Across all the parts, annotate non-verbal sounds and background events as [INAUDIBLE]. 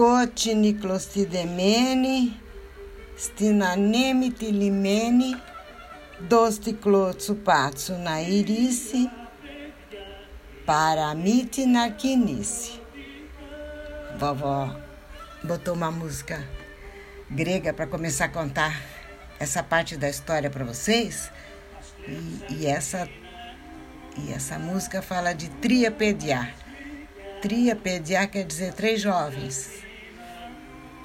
Scoti niclostidemene, stinanemi tilimene, dosticlotsu patsu na irice, paramite narquinice. Vovó botou uma música grega para começar a contar essa parte da história para vocês. E, e, essa, e essa música fala de triapediar. Triapediar quer dizer três jovens.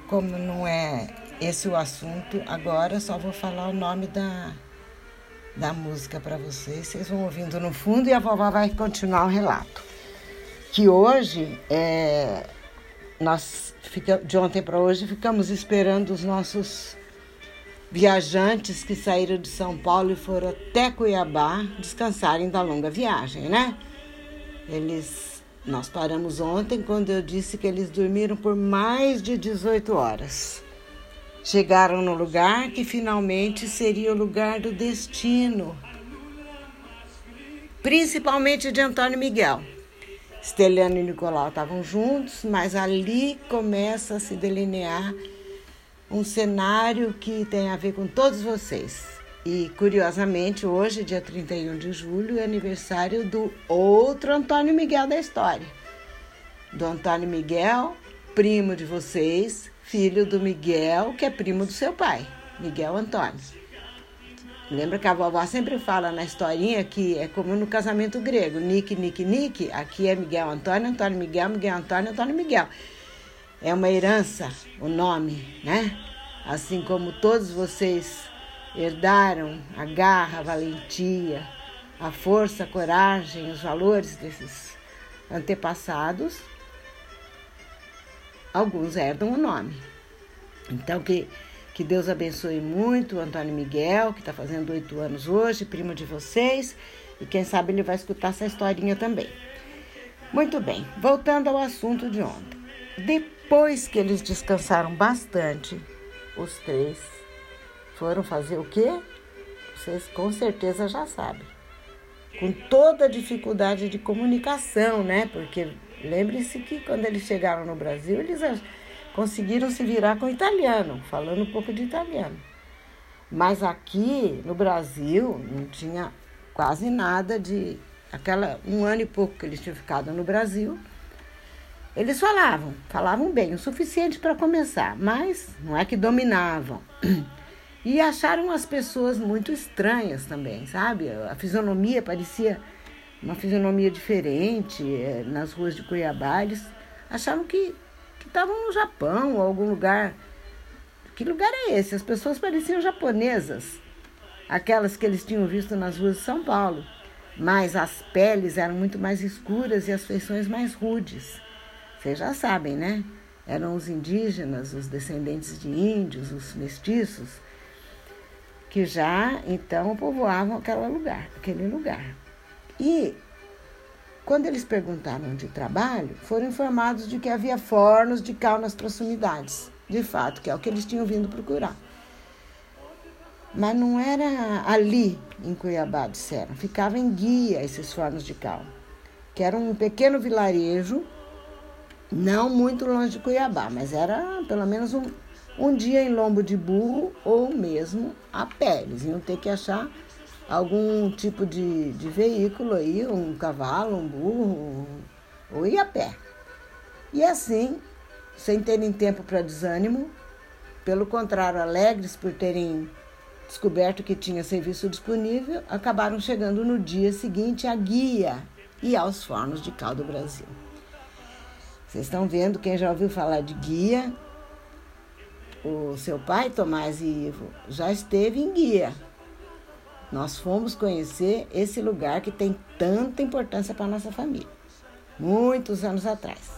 Como não é esse o assunto, agora só vou falar o nome da, da música para vocês. Vocês vão ouvindo no fundo e a vovó vai continuar o relato. Que hoje, é, nós fica, de ontem para hoje, ficamos esperando os nossos viajantes que saíram de São Paulo e foram até Cuiabá descansarem da longa viagem, né? Eles, nós paramos ontem quando eu disse que eles dormiram por mais de 18 horas. Chegaram no lugar que finalmente seria o lugar do destino, principalmente de Antônio Miguel. Esteliano e Nicolau estavam juntos, mas ali começa a se delinear um cenário que tem a ver com todos vocês. E curiosamente, hoje, dia 31 de julho, é aniversário do outro Antônio Miguel da história. Do Antônio Miguel, primo de vocês, filho do Miguel, que é primo do seu pai, Miguel Antônio. Lembra que a vovó sempre fala na historinha que é como no casamento grego, Nick, Nick, Nick, aqui é Miguel Antônio, Antônio Miguel, Miguel Antônio, Antônio Miguel. É uma herança o nome, né? Assim como todos vocês herdaram a garra, a valentia, a força, a coragem, os valores desses antepassados, alguns herdam o nome. Então, que, que Deus abençoe muito o Antônio Miguel, que está fazendo oito anos hoje, primo de vocês, e quem sabe ele vai escutar essa historinha também. Muito bem, voltando ao assunto de ontem. Depois que eles descansaram bastante, os três foram fazer o quê? Vocês com certeza já sabem. Com toda a dificuldade de comunicação, né? Porque lembre-se que quando eles chegaram no Brasil, eles conseguiram se virar com italiano, falando um pouco de italiano. Mas aqui no Brasil não tinha quase nada de aquela um ano e pouco que eles tinham ficado no Brasil eles falavam, falavam bem, o suficiente para começar, mas não é que dominavam. [CLEARS THROAT] E acharam as pessoas muito estranhas também, sabe? A fisionomia parecia uma fisionomia diferente eh, nas ruas de Cuiabá. Eles acharam que estavam no Japão ou algum lugar. Que lugar é esse? As pessoas pareciam japonesas, aquelas que eles tinham visto nas ruas de São Paulo. Mas as peles eram muito mais escuras e as feições mais rudes. Vocês já sabem, né? Eram os indígenas, os descendentes de índios, os mestiços, que já então povoavam aquele lugar, aquele lugar. E quando eles perguntaram de trabalho, foram informados de que havia fornos de cal nas proximidades, de fato, que é o que eles tinham vindo procurar. Mas não era ali em Cuiabá, disseram. Ficava em Guia esses fornos de cal, que era um pequeno vilarejo não muito longe de Cuiabá, mas era pelo menos um, um dia em lombo de burro ou mesmo a pé. Eles iam ter que achar algum tipo de, de veículo aí, um cavalo, um burro, ou ir a pé. E assim, sem terem tempo para desânimo, pelo contrário, alegres por terem descoberto que tinha serviço disponível, acabaram chegando no dia seguinte à guia e aos fornos de cal do Brasil. Vocês estão vendo, quem já ouviu falar de guia, o seu pai, Tomás e Ivo, já esteve em guia. Nós fomos conhecer esse lugar que tem tanta importância para a nossa família, muitos anos atrás.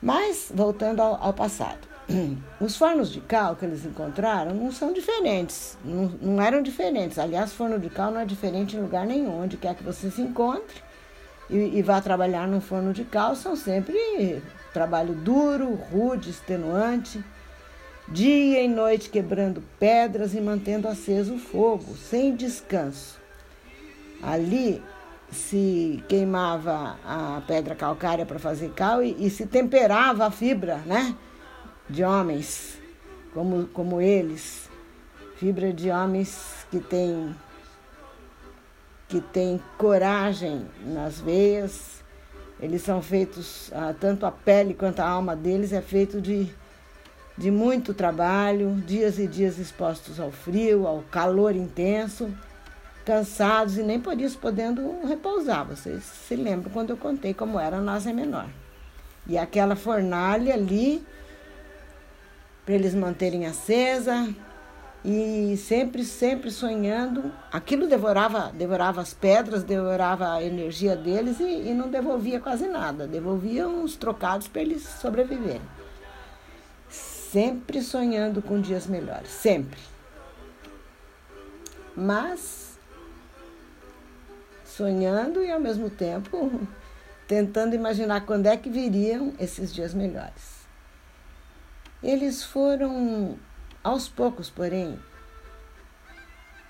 Mas, voltando ao, ao passado, [CLEARS THROAT] os fornos de cal que eles encontraram não são diferentes, não, não eram diferentes. Aliás, forno de cal não é diferente em lugar nenhum, onde quer que você se encontre e, e vá trabalhar no forno de cal são sempre trabalho duro, rude, extenuante, dia e noite quebrando pedras e mantendo aceso o fogo, sem descanso. Ali se queimava a pedra calcária para fazer cal e, e, se temperava a fibra, né? De homens como, como eles, fibra de homens que têm que tem coragem nas veias. Eles são feitos, ah, tanto a pele quanto a alma deles é feito de, de muito trabalho, dias e dias expostos ao frio, ao calor intenso cansados e nem por isso podendo repousar. Vocês se lembram quando eu contei como era a nossa menor. E aquela fornalha ali, para eles manterem acesa e sempre, sempre sonhando. Aquilo devorava, devorava as pedras, devorava a energia deles e, e não devolvia quase nada. Devolvia uns trocados para eles sobreviverem. Sempre sonhando com dias melhores, sempre. Mas sonhando e ao mesmo tempo [LAUGHS] tentando imaginar quando é que viriam esses dias melhores. Eles foram aos poucos, porém,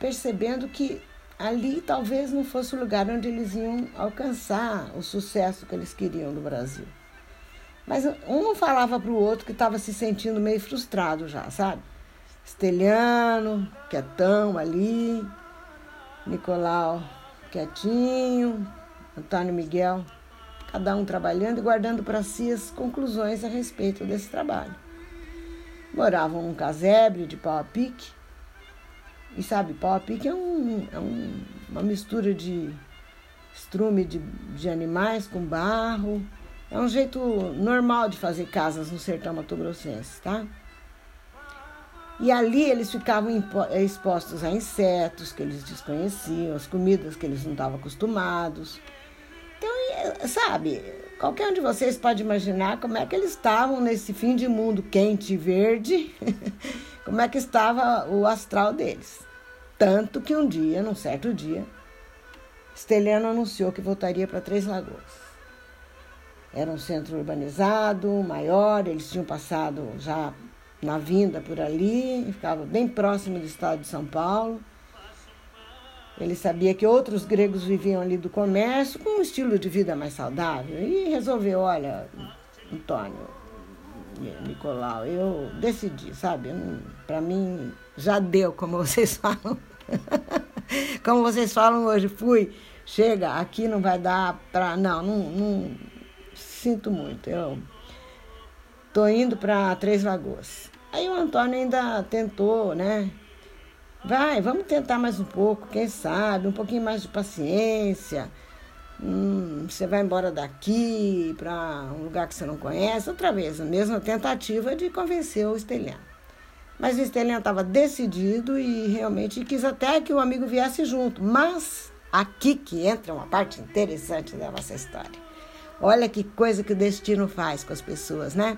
percebendo que ali talvez não fosse o lugar onde eles iam alcançar o sucesso que eles queriam no Brasil. Mas um falava para o outro que estava se sentindo meio frustrado já, sabe? Esteliano, quietão ali, Nicolau quietinho, Antônio Miguel, cada um trabalhando e guardando para si as conclusões a respeito desse trabalho. Moravam num casebre de pau a pique, e sabe, pau a pique é, um, é um, uma mistura de estrume de, de animais com barro. É um jeito normal de fazer casas no sertão mato-grossense, tá? E ali eles ficavam eh, expostos a insetos que eles desconheciam, as comidas que eles não estavam acostumados. Então, eh, sabe, qualquer um de vocês pode imaginar como é que eles estavam nesse fim de mundo quente e verde, [LAUGHS] como é que estava o astral deles. Tanto que um dia, num certo dia, Esteliano anunciou que voltaria para Três Lagoas. Era um centro urbanizado, maior, eles tinham passado já na vinda por ali, ficava bem próximo do estado de São Paulo. Ele sabia que outros gregos viviam ali do comércio com um estilo de vida mais saudável e resolveu, olha, Antônio, Nicolau, eu decidi, sabe? Para mim já deu, como [LAUGHS] vocês falam. como vocês falam hoje, fui, chega, aqui não vai dar para. Não, não, não sinto muito. Eu tô indo para Três Lagoas. Aí o Antônio ainda tentou, né? Vai, vamos tentar mais um pouco, quem sabe, um pouquinho mais de paciência. Hum, você vai embora daqui para um lugar que você não conhece. Outra vez, a mesma tentativa de convencer o Esteliano. Mas o Esteliano estava decidido e realmente quis até que o amigo viesse junto. Mas aqui que entra uma parte interessante da nossa história. Olha que coisa que o destino faz com as pessoas, né?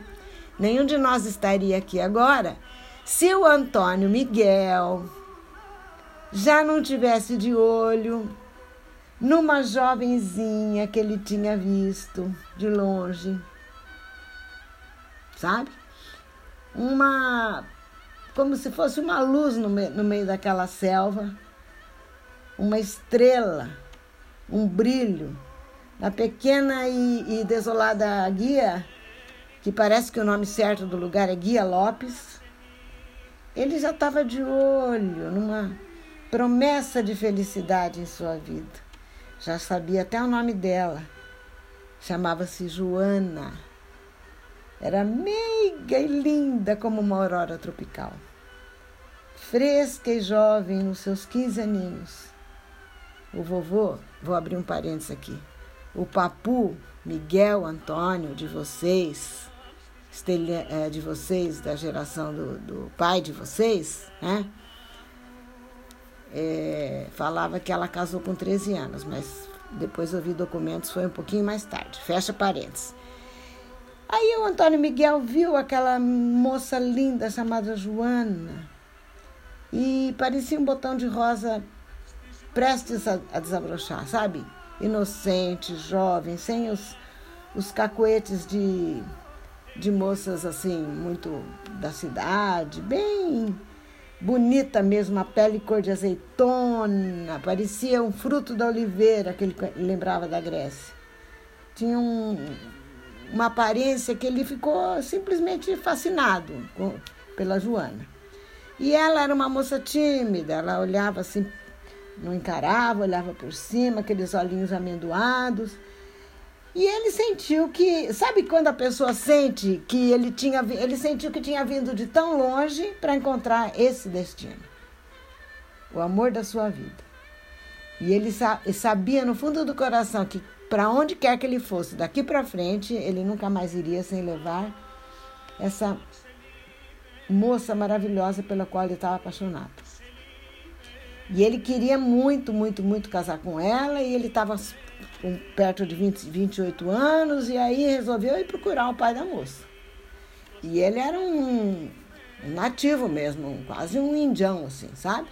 nenhum de nós estaria aqui agora se o Antônio Miguel já não tivesse de olho numa jovenzinha que ele tinha visto de longe. Sabe? Uma. como se fosse uma luz no, no meio daquela selva, uma estrela, um brilho. Na pequena e, e desolada guia que parece que o nome certo do lugar é Guia Lopes, ele já estava de olho numa promessa de felicidade em sua vida. Já sabia até o nome dela. Chamava-se Joana. Era meiga e linda como uma aurora tropical. Fresca e jovem nos seus 15 aninhos. O vovô, vou abrir um parênteses aqui. O papu Miguel Antônio de vocês, é, de vocês, da geração do, do pai de vocês, né? É, falava que ela casou com 13 anos, mas depois eu vi documentos, foi um pouquinho mais tarde. Fecha parênteses. Aí o Antônio Miguel viu aquela moça linda chamada Joana e parecia um botão de rosa prestes a, a desabrochar, sabe? Inocente, jovem, sem os, os cacoetes de de moças assim, muito da cidade, bem bonita mesmo, a pele cor de azeitona, parecia um fruto da oliveira que ele lembrava da Grécia. Tinha um, uma aparência que ele ficou simplesmente fascinado com, pela Joana. E ela era uma moça tímida, ela olhava assim, não encarava, olhava por cima, aqueles olhinhos amendoados. E ele sentiu que, sabe quando a pessoa sente que ele tinha, ele sentiu que tinha vindo de tão longe para encontrar esse destino, o amor da sua vida. E ele sabia no fundo do coração que para onde quer que ele fosse, daqui para frente, ele nunca mais iria sem levar essa moça maravilhosa pela qual ele estava apaixonado. E ele queria muito, muito, muito casar com ela e ele estava perto de 20, 28 anos e aí resolveu ir procurar o pai da moça. E ele era um, um nativo mesmo, quase um indião, assim, sabe?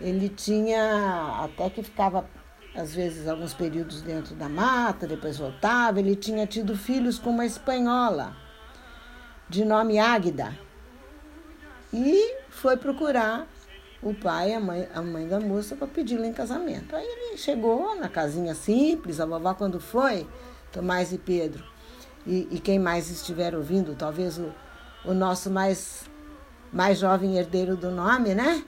Ele tinha, até que ficava às vezes alguns períodos dentro da mata, depois voltava. Ele tinha tido filhos com uma espanhola, de nome Águida, e foi procurar o pai a mãe, a mãe da moça para pedi-la em casamento. Aí ele chegou na casinha simples, a vovó quando foi, Tomás e Pedro, e, e quem mais estiver ouvindo, talvez o, o nosso mais, mais jovem herdeiro do nome, né?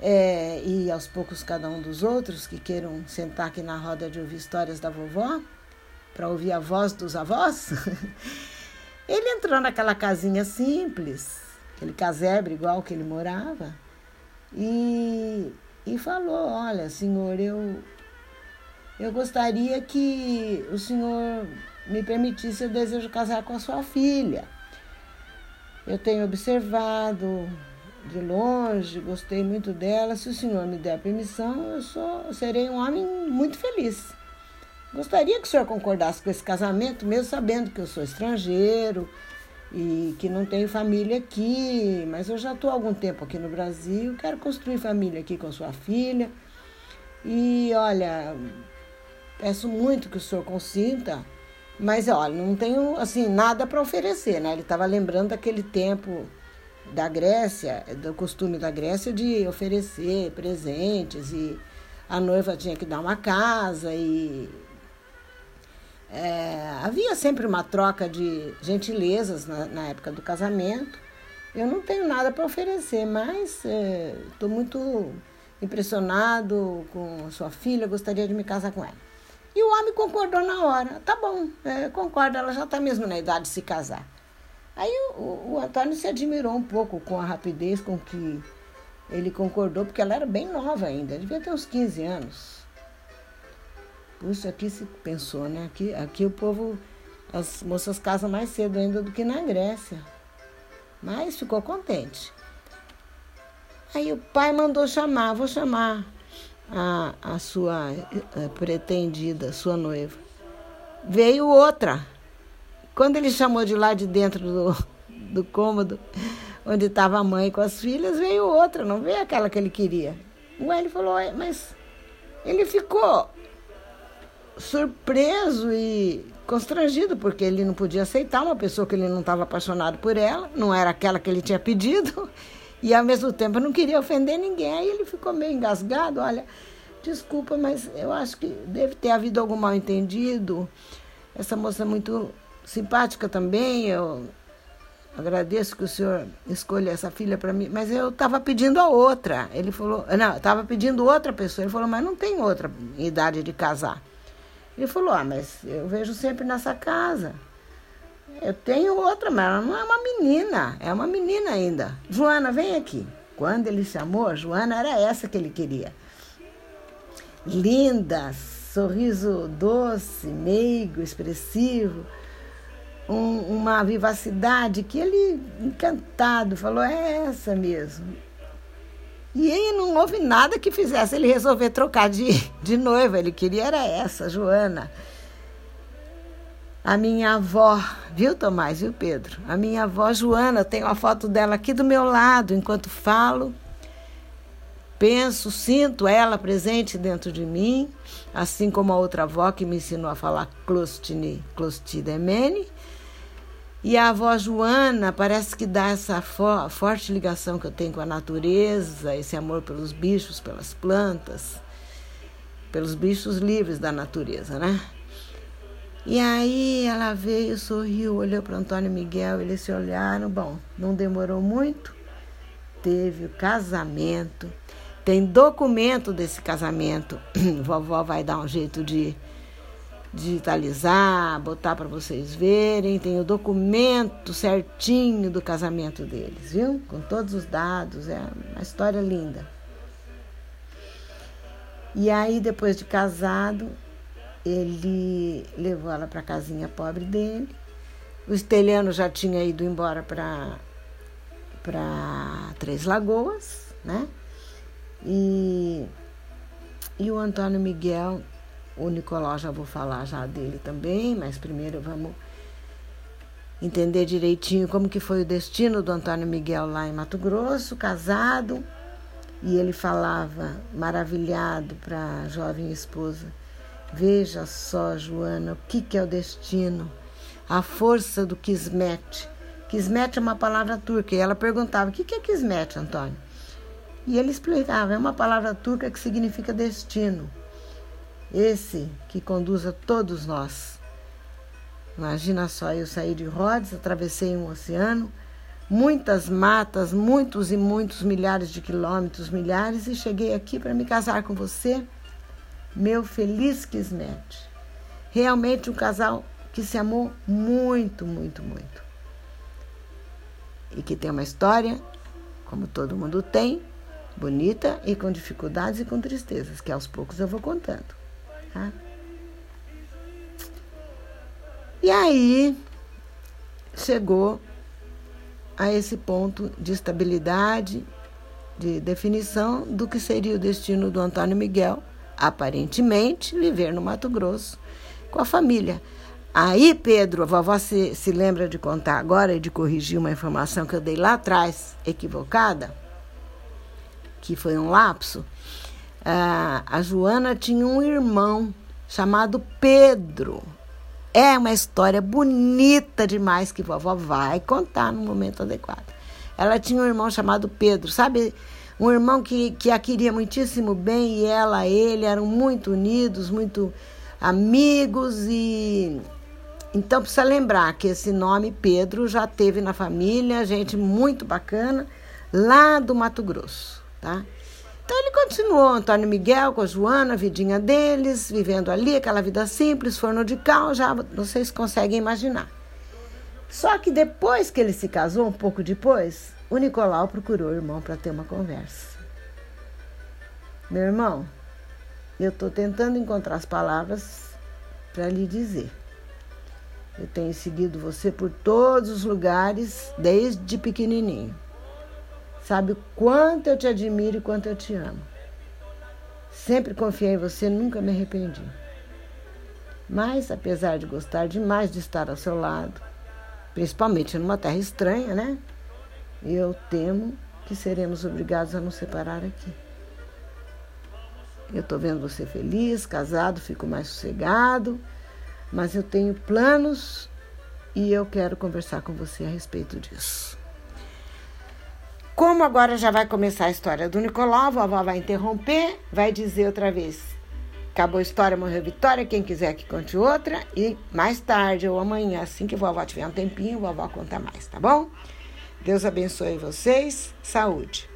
É, e aos poucos cada um dos outros que queiram sentar aqui na roda de ouvir histórias da vovó, para ouvir a voz dos avós. [LAUGHS] ele entrou naquela casinha simples, aquele casebre igual que ele morava, e, e falou: Olha, senhor, eu, eu gostaria que o senhor me permitisse, eu desejo casar com a sua filha. Eu tenho observado de longe, gostei muito dela. Se o senhor me der permissão, eu sou, serei um homem muito feliz. Gostaria que o senhor concordasse com esse casamento, mesmo sabendo que eu sou estrangeiro e que não tenho família aqui, mas eu já estou há algum tempo aqui no Brasil, quero construir família aqui com sua filha. E olha, peço muito que o senhor consinta, mas olha, não tenho assim nada para oferecer, né? Ele estava lembrando daquele tempo da Grécia, do costume da Grécia de oferecer presentes e a noiva tinha que dar uma casa e é, havia sempre uma troca de gentilezas na, na, época do casamento. Eu não tenho nada para oferecer, mas estou é, muito impressionado com sua filha, gostaria de me casar com ela. E o homem concordou na hora. Tá bom, é, concordo, ela já está mesmo na idade de se casar. Aí o, o Antônio se admirou um pouco com a rapidez com que ele concordou, porque ela era bem nova ainda, devia ter uns 15 anos. Puxa, aqui se pensou, né? Aqui, aqui o povo, as moças casam mais cedo ainda do que na Grécia. Mas ficou contente. Aí o pai mandou chamar, vou chamar a, a sua a eh, pretendida, sua noiva. Veio outra. Quando ele chamou de lá de dentro do, do cômodo, onde estava a mãe com as filhas, veio outra, não veio aquela que ele queria. Ué, ele falou, mas ele ficou surpreso e constrangido, porque ele não podia aceitar uma pessoa que ele não estava apaixonado por ela, não era aquela que ele tinha pedido, [LAUGHS] e ao mesmo tempo não queria ofender ninguém. Aí ele ficou meio engasgado, olha, desculpa, mas eu acho que deve ter havido algum mal entendido. Essa moça é muito simpática também. Eu agradeço que o senhor escolha essa filha para mim, mas eu estava pedindo a outra. Ele falou, não, estava pedindo outra pessoa. Ele falou, mas não tem outra idade de casar. Ele falou, ah, mas eu vejo sempre nessa casa. Eu tenho outra, mas ela não é uma menina, é uma menina ainda. Joana, vem aqui. Quando ele chamou, Joana era essa que ele queria. Linda, sorriso doce, meigo, expressivo um, uma vivacidade que ele, encantado, falou: é essa mesmo. E não houve nada que fizesse ele resolver trocar de, de noiva. Ele queria era essa, Joana. A minha avó, viu, Tomás, viu, Pedro? A minha avó Joana, tem uma foto dela aqui do meu lado enquanto falo. Penso, sinto ela presente dentro de mim, assim como a outra avó que me ensinou a falar Clostine, Clostidemene. E a avó Joana parece que dá essa fo forte ligação que eu tenho com a natureza, esse amor pelos bichos, pelas plantas, pelos bichos livres da natureza, né? E aí ela veio, sorriu, olhou para Antônio Miguel, eles se olharam. Bom, não demorou muito, teve o casamento. Tem documento desse casamento. [CLEARS THROAT] Vovó vai dar um jeito de digitalizar, botar para vocês verem. Tem o documento certinho do casamento deles, viu? Com todos os dados. É uma história linda. E aí, depois de casado, ele levou ela para a casinha pobre dele. O Esteliano já tinha ido embora para para Três Lagoas, né? E, e o Antônio Miguel o Nicolau já vou falar já dele também, mas primeiro vamos entender direitinho como que foi o destino do Antônio Miguel lá em Mato Grosso, casado, e ele falava maravilhado para a jovem esposa: Veja só, Joana, o que, que é o destino, a força do Kismet. Kismet é uma palavra turca, e ela perguntava: O que, que é Kismet, Antônio? E ele explicava: É uma palavra turca que significa destino esse que conduz a todos nós. Imagina só, eu saí de Rhodes, atravessei um oceano, muitas matas, muitos e muitos milhares de quilômetros, milhares, e cheguei aqui para me casar com você, meu feliz Kismet. Realmente um casal que se amou muito, muito, muito. E que tem uma história, como todo mundo tem, bonita e com dificuldades e com tristezas, que aos poucos eu vou contando. Tá? E aí chegou a esse ponto de estabilidade, de definição do que seria o destino do Antônio Miguel, aparentemente viver no Mato Grosso com a família. Aí, Pedro, a vovó se, se lembra de contar agora e de corrigir uma informação que eu dei lá atrás, equivocada, que foi um lapso a, a Joana tinha um irmão chamado Pedro. É uma história bonita demais que vovó vai contar no momento adequado. Ela tinha um irmão chamado Pedro, sabe? Um irmão que, que a queria muitíssimo bem e ela, ele eram muito unidos, muito amigos e então precisa lembrar que esse nome Pedro já teve na família, gente muito bacana lá do Mato Grosso, tá? Então ele continuou, Antônio Miguel com a Joana, a vidinha deles, vivendo ali, aquela vida simples, forno de cal, já vocês conseguem imaginar. Só que depois que ele se casou, um pouco depois, o Nicolau procurou o irmão para ter uma conversa. Meu irmão, eu estou tentando encontrar as palavras para lhe dizer. Eu tenho seguido você por todos os lugares desde pequenininho. Sabe o quanto eu te admiro e quanto eu te amo. Sempre confiei em você, nunca me arrependi. Mas, apesar de gostar demais de estar ao seu lado, principalmente numa terra estranha, né? Eu temo que seremos obrigados a nos separar aqui. Eu estou vendo você feliz, casado, fico mais sossegado, mas eu tenho planos e eu quero conversar com você a respeito disso. Como agora já vai começar a história do Nicolau, a vovó vai interromper, vai dizer outra vez. Acabou a história, morreu a Vitória. Quem quiser que conte outra. E mais tarde ou amanhã, assim que a vovó tiver um tempinho, a vovó conta mais, tá bom? Deus abençoe vocês. Saúde.